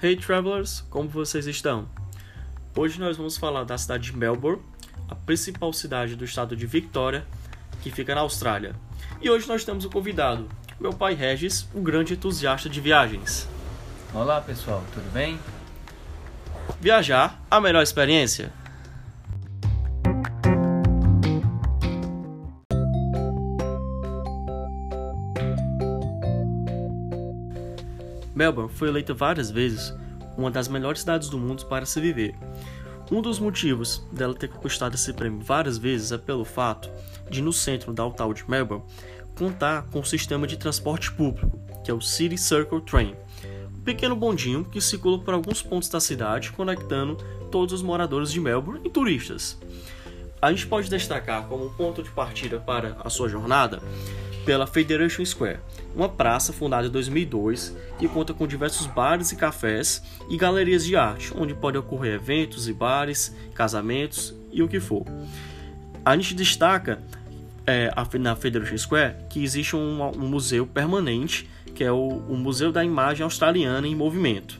Hey travelers, como vocês estão? Hoje nós vamos falar da cidade de Melbourne, a principal cidade do estado de Victoria, que fica na Austrália. E hoje nós temos um convidado, meu pai Regis, um grande entusiasta de viagens. Olá pessoal, tudo bem? Viajar, a melhor experiência? Melbourne foi eleita várias vezes uma das melhores cidades do mundo para se viver. Um dos motivos dela ter conquistado esse prêmio várias vezes é pelo fato de, no centro da Downtown de Melbourne, contar com um sistema de transporte público, que é o City Circle Train, um pequeno bondinho que circula por alguns pontos da cidade, conectando todos os moradores de Melbourne e turistas. A gente pode destacar como ponto de partida para a sua jornada pela Federation Square, uma praça fundada em 2002 que conta com diversos bares e cafés e galerias de arte, onde podem ocorrer eventos e bares, casamentos e o que for. A gente destaca é, na Federation Square que existe um, um museu permanente, que é o, o Museu da Imagem Australiana em Movimento.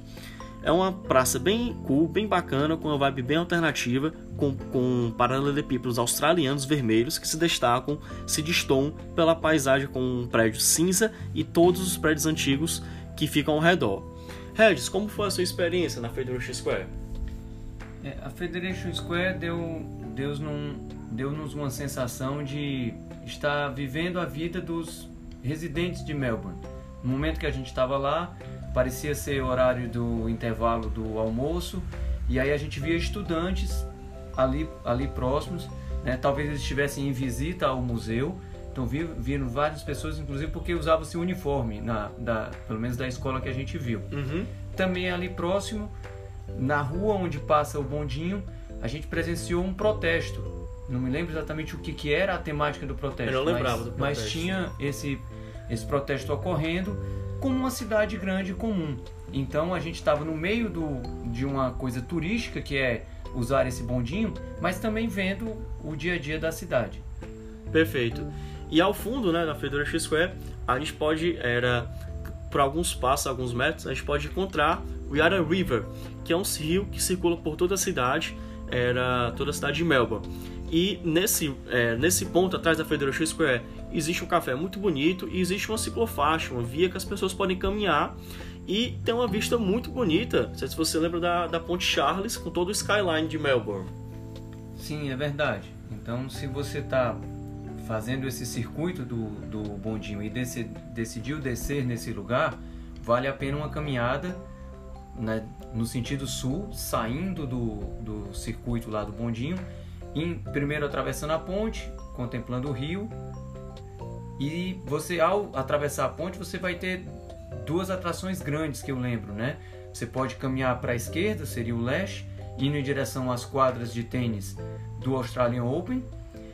É uma praça bem cool, bem bacana, com uma vibe bem alternativa, com, com paralelepípedos australianos vermelhos que se destacam, se destoam pela paisagem com um prédio cinza e todos os prédios antigos que ficam ao redor. Regis, como foi a sua experiência na Federation Square? É, a Federation Square deu, deu-nos deu uma sensação de estar vivendo a vida dos residentes de Melbourne. No momento que a gente estava lá, parecia ser horário do intervalo do almoço, e aí a gente via estudantes ali, ali próximos, né? talvez eles estivessem em visita ao museu, então viram várias pessoas, inclusive porque usava-se uniforme, na, da, pelo menos da escola que a gente viu. Uhum. Também ali próximo, na rua onde passa o bondinho, a gente presenciou um protesto. Não me lembro exatamente o que, que era a temática do protesto. Eu não lembrava mas, do protesto. Mas tinha esse, esse protesto ocorrendo como uma cidade grande comum. Então a gente estava no meio do, de uma coisa turística que é usar esse bondinho, mas também vendo o dia a dia da cidade. Perfeito. E ao fundo, né, na Federation Square, a gente pode era por alguns passos, alguns metros, a gente pode encontrar o Yarra River, que é um rio que circula por toda a cidade, era toda a cidade de Melbourne. E nesse, é, nesse ponto atrás da Federation Square existe um café muito bonito e existe uma ciclofaixa, uma via que as pessoas podem caminhar e tem uma vista muito bonita. Não sei se você lembra da, da Ponte Charles com todo o skyline de Melbourne. Sim, é verdade. Então, se você está fazendo esse circuito do, do bondinho e desse, decidiu descer nesse lugar, vale a pena uma caminhada né, no sentido sul, saindo do, do circuito lá do bondinho em, primeiro atravessando a ponte, contemplando o rio. E você, ao atravessar a ponte, você vai ter duas atrações grandes que eu lembro, né? Você pode caminhar para a esquerda, seria o leste, indo em direção às quadras de tênis do Australian Open.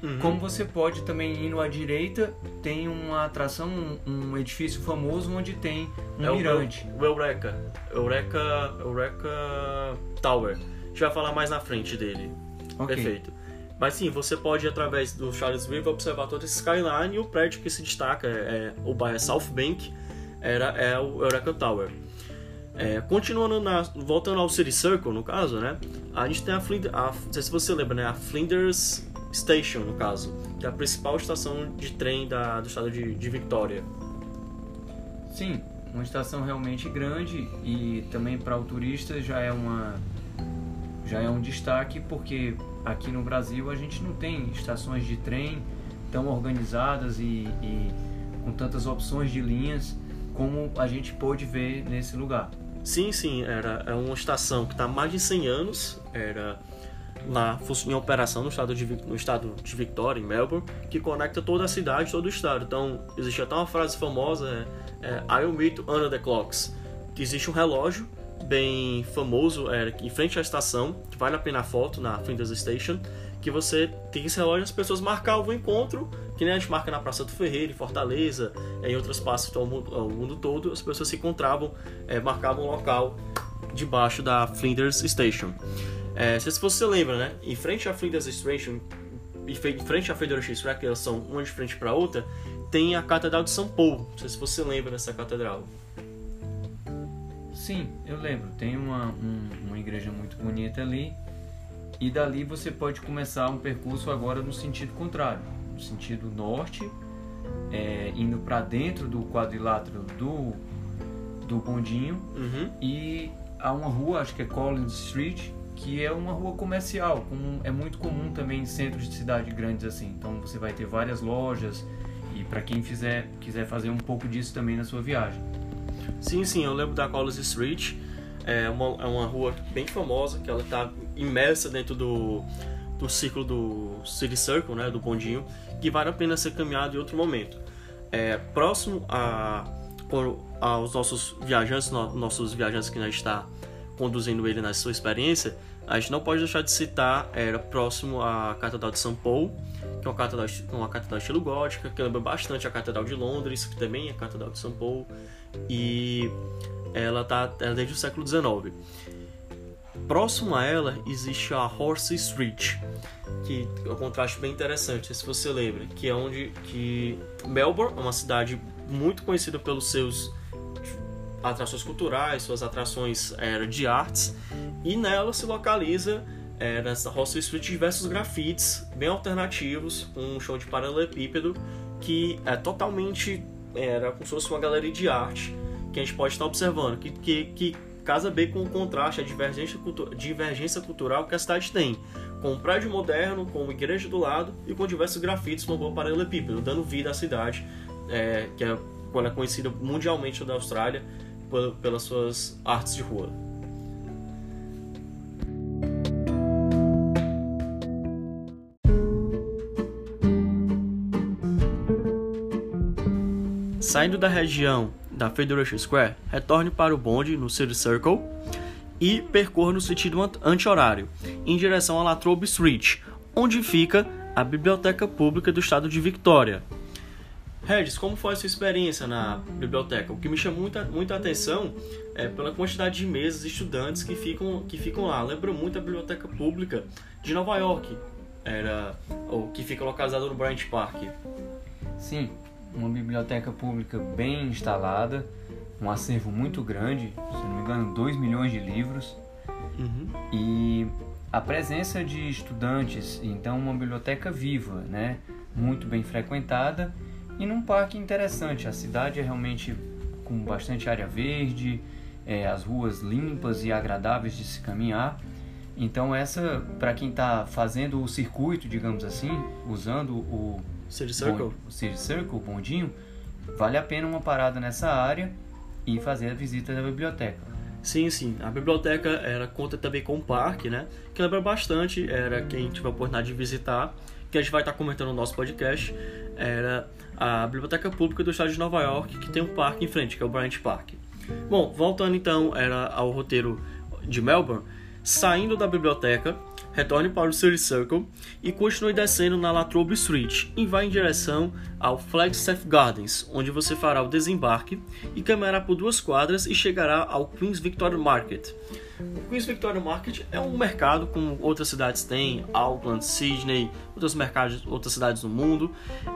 Uhum. Como você pode também indo à direita, tem uma atração, um, um edifício famoso onde tem um é mirante. O, Eureka. Eureka. Eureka Tower. A gente vai falar mais na frente dele. Okay. Perfeito. Mas sim, você pode, através do Charles River, observar todo esse skyline e o prédio que se destaca, é, o bairro South Bank, era, é o Eureka Tower. É, continuando, na, voltando ao City Circle, no caso, né? A gente tem a, a não sei se você lembra, né? A Flinders Station, no caso, que é a principal estação de trem da, do estado de, de Victoria. Sim, uma estação realmente grande e também para o turista já é uma já é um destaque porque aqui no Brasil a gente não tem estações de trem tão organizadas e, e com tantas opções de linhas como a gente pôde ver nesse lugar. Sim, sim, era é uma estação que está há mais de 100 anos, era lá em operação no estado, de, no estado de Victoria, em Melbourne, que conecta toda a cidade, todo o estado. Então, existe até uma frase famosa, é, é I'll meet under the clocks, que existe um relógio bem famoso é, em frente à estação, que vale a pena a foto na Flinders Station, que você tem esse relógio as pessoas marcavam o encontro, que nem a gente marca na Praça do Ferreira, em Fortaleza, é, em outras praças ao mundo, ao mundo todo, as pessoas se encontravam, é, marcavam o local debaixo da Flinders Station. É, se você lembra, né? Em frente à Flinders Station, em frente à Federation Square, que elas são uma de frente para outra, tem a Catedral de São Paulo. Não sei se você lembra dessa catedral. Sim, eu lembro. Tem uma, um, uma igreja muito bonita ali. E dali você pode começar um percurso agora no sentido contrário, no sentido norte, é, indo para dentro do quadrilátero do, do bondinho. Uhum. E há uma rua, acho que é Collins Street, que é uma rua comercial, como é muito comum também em centros de cidade grandes assim. Então você vai ter várias lojas e para quem fizer, quiser fazer um pouco disso também na sua viagem. Sim, sim, eu lembro da Collins Street. É uma, é uma rua bem famosa, que ela está imersa dentro do, do ciclo do City Circle, né, do bondinho, que vale a pena ser caminhado em outro momento. É, próximo a, aos nossos viajantes, nossos viajantes que nós está conduzindo ele na sua experiência, a gente não pode deixar de citar, era próximo à Catedral de São Paulo, que é uma catedral, uma catedral estilo gótica, que lembra bastante a Catedral de Londres, que também é a Catedral de São Paulo, e ela tá ela é desde o século XIX. Próximo a ela existe a Horse Street, que é um contraste bem interessante, se você lembra, que é onde que Melbourne é uma cidade muito conhecida pelos seus atrações culturais, suas atrações era, de artes, e nela se localiza é, nessa Street diversos grafites bem alternativos, um show de paralelepípedo que é totalmente era como se fosse uma galeria de arte que a gente pode estar observando, que, que, que casa bem com o contraste, a divergência, cultu divergência cultural que a cidade tem, com um prédio moderno, com uma igreja do lado e com diversos grafites no paralelepípedo, dando vida à cidade, é, que é, é conhecida mundialmente da Austrália pelas suas artes de rua. Saindo da região da Federation Square, retorne para o bonde no City Circle e percorra no sentido anti-horário, em direção a Latrobe Street, onde fica a Biblioteca Pública do Estado de Victoria, Regis, como foi a sua experiência na biblioteca? O que me chamou muita, muita atenção é pela quantidade de mesas e estudantes que ficam, que ficam lá. Lembra muito a biblioteca pública de Nova York, era, ou que fica localizada no Bryant Park. Sim, uma biblioteca pública bem instalada, um acervo muito grande, se não me engano, 2 milhões de livros. Uhum. E a presença de estudantes, então uma biblioteca viva, né? muito bem frequentada e num parque interessante. A cidade é realmente com bastante área verde, é, as ruas limpas e agradáveis de se caminhar. Então essa, para quem está fazendo o circuito, digamos assim, usando o City Circle, City Circle, bondinho, vale a pena uma parada nessa área e fazer a visita da biblioteca. Sim, sim. A biblioteca era conta também com o parque, né? Que lembra bastante, era quem tiver a oportunidade de visitar, que a gente vai estar comentando no nosso podcast, era a Biblioteca Pública do Estado de Nova York, que tem um parque em frente, que é o Bryant Park. Bom, voltando então era ao roteiro de Melbourne, saindo da biblioteca, retorne para o City Circle e continue descendo na Latrobe Street e vá em direção ao Flagstaff Gardens, onde você fará o desembarque e caminhará por duas quadras e chegará ao Queen's Victoria Market. O Queen's Victoria Market é um mercado como outras cidades têm, Auckland, Sydney, outros mercados, outras cidades do mundo,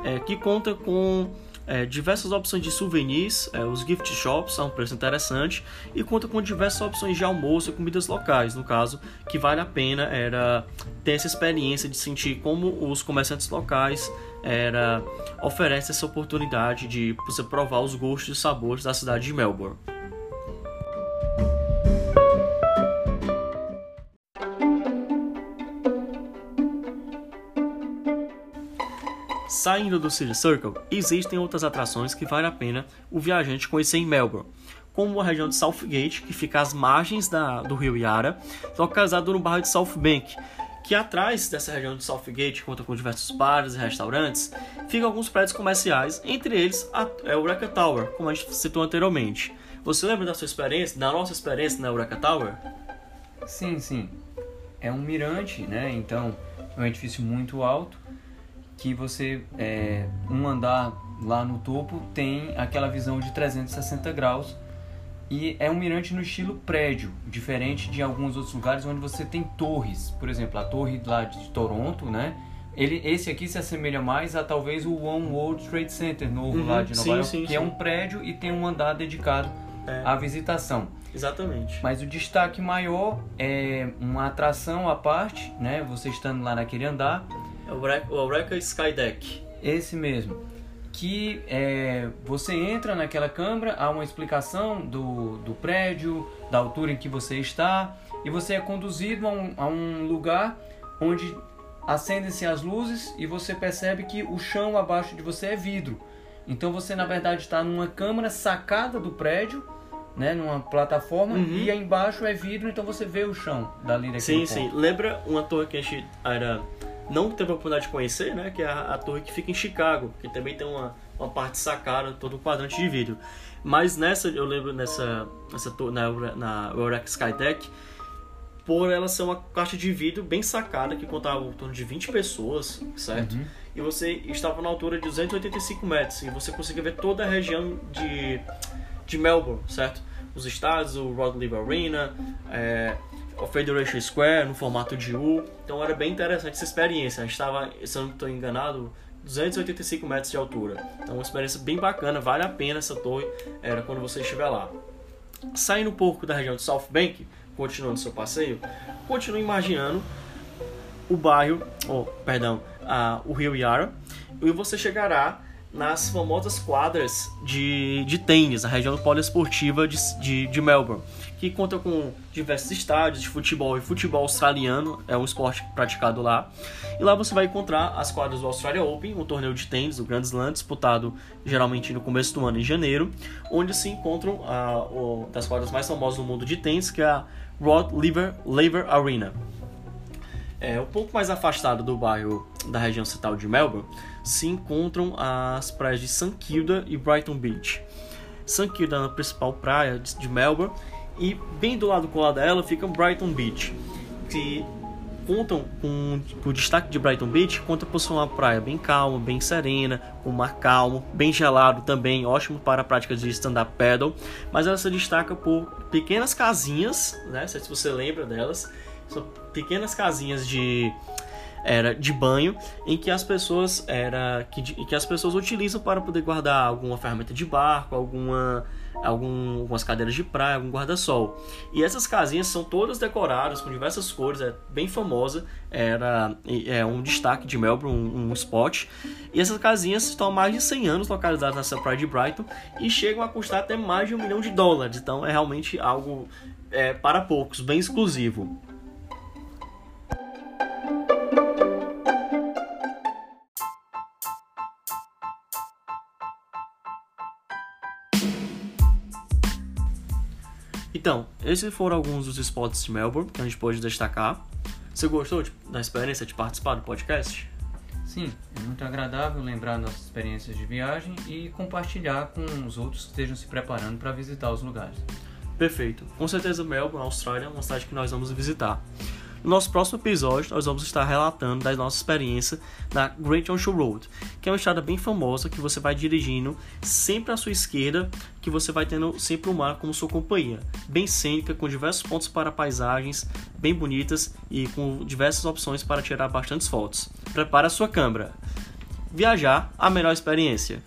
é, que conta com é, diversas opções de souvenirs, é, os gift shops a um preço interessante e conta com diversas opções de almoço e comidas locais, no caso, que vale a pena era ter essa experiência de sentir como os comerciantes locais era oferecem essa oportunidade de você provar os gostos e sabores da cidade de Melbourne. Saindo do City Circle, existem outras atrações que vale a pena o viajante conhecer em Melbourne, como a região de Southgate, que fica às margens da, do rio Yarra, localizado no bairro de South Bank, que atrás dessa região de Southgate, conta com diversos bares e restaurantes, ficam alguns prédios comerciais, entre eles a, é Eureka Tower, como a gente citou anteriormente. Você lembra da sua experiência, da nossa experiência na Eureka Tower? Sim, sim. É um mirante, né? Então, é um edifício muito alto que você, é, um andar lá no topo, tem aquela visão de 360 graus e é um mirante no estilo prédio, diferente de alguns outros lugares onde você tem torres. Por exemplo, a torre lá de Toronto, né? Ele, esse aqui se assemelha mais a talvez o One World Trade Center novo uhum, lá de Nova sim, York, sim, que sim. é um prédio e tem um andar dedicado É. a visitação. Exatamente. Mas o destaque maior é uma atração à parte, né? Você estando lá naquele andar, o Eureka- o Eureka Skydeck. esse mesmo. Que é, você entra naquela câmara, há uma explicação do, do prédio, da altura em que você está, e você é conduzido a um, a um lugar onde acendem-se as luzes e você percebe que o chão abaixo de você é vidro. Então você na verdade está numa câmara sacada do prédio, né, numa plataforma, Uhum. e embaixo é vidro, então você vê o chão dali daquele Sim, ponto. sim. Lembra uma torre que a gente era, não teve a oportunidade de conhecer, né? Que é a, a torre que fica em Chicago, que também tem uma, uma parte sacada, todo um quadrante de vidro. Mas nessa, eu lembro nessa, nessa torre, na, na Eureka Skydeck, por ela ser uma caixa de vidro bem sacada, que contava em torno de 20 pessoas, certo? Uhum. E você estava na altura de 285 metros, e você conseguia ver toda a região de, de Melbourne, certo? Os estádios, o Rod Laver Arena, é, Federation Square no formato de U. Então era bem interessante essa experiência. A gente estava, se eu não estou enganado, 285 metros de altura. Então uma experiência bem bacana, vale a pena essa torre era quando você estiver lá. Saindo um pouco da região de South Bank, continuando seu passeio, continue imaginando o bairro, oh, perdão, a- o Rio Yara, e você chegará nas famosas quadras de, de tênis, a região poliesportiva de, de, de Melbourne, que conta com diversos estádios de futebol e futebol australiano, é um esporte praticado lá. E lá você vai encontrar as quadras do Australia Open, um torneio de tênis, o Grand Slam, disputado geralmente no começo do ano, em janeiro, onde se encontram a, o, das quadras mais famosas do mundo de tênis, que é a Rod Laver, Laver Arena. É, um pouco mais afastado do bairro da região central de Melbourne, se encontram as praias de St Kilda e Brighton Beach. St Kilda é a principal praia de Melbourne e bem do lado colado dela fica Brighton Beach, que contam com o destaque de Brighton Beach conta por ser uma praia bem calma, bem serena, com mar calmo, bem gelado também, ótimo para a prática de stand-up paddle, mas ela se destaca por pequenas casinhas, né? Se você lembra delas, são pequenas casinhas de era de banho em que as pessoas era que, que as pessoas utilizam para poder guardar alguma ferramenta de barco, alguma algum, algumas cadeiras de praia, algum guarda-sol. E essas casinhas são todas decoradas com diversas cores, é bem famosa, era é um destaque de Melbourne, um, um spot. E essas casinhas estão há mais de 100 anos localizadas nessa praia de Brighton e chegam a custar até mais de um milhão de dólares. Então é realmente algo é, para poucos, bem exclusivo. Então, esses foram alguns dos spots de Melbourne que a gente pôde destacar. Você gostou de- da experiência de participar do podcast? Sim, é muito agradável lembrar nossas experiências de viagem e compartilhar com os outros que estejam se preparando para visitar os lugares. Perfeito. Com certeza Melbourne, Austrália, é uma cidade que nós vamos visitar. No nosso próximo episódio, nós vamos estar relatando da nossa experiência na Great Ocean Road, que é uma estrada bem famosa que você vai dirigindo sempre à sua esquerda, que você vai tendo sempre o mar como sua companhia. Bem cênica, com diversos pontos para paisagens bem bonitas e com diversas opções para tirar bastantes fotos. Prepare a sua câmera. Viajar, a melhor experiência.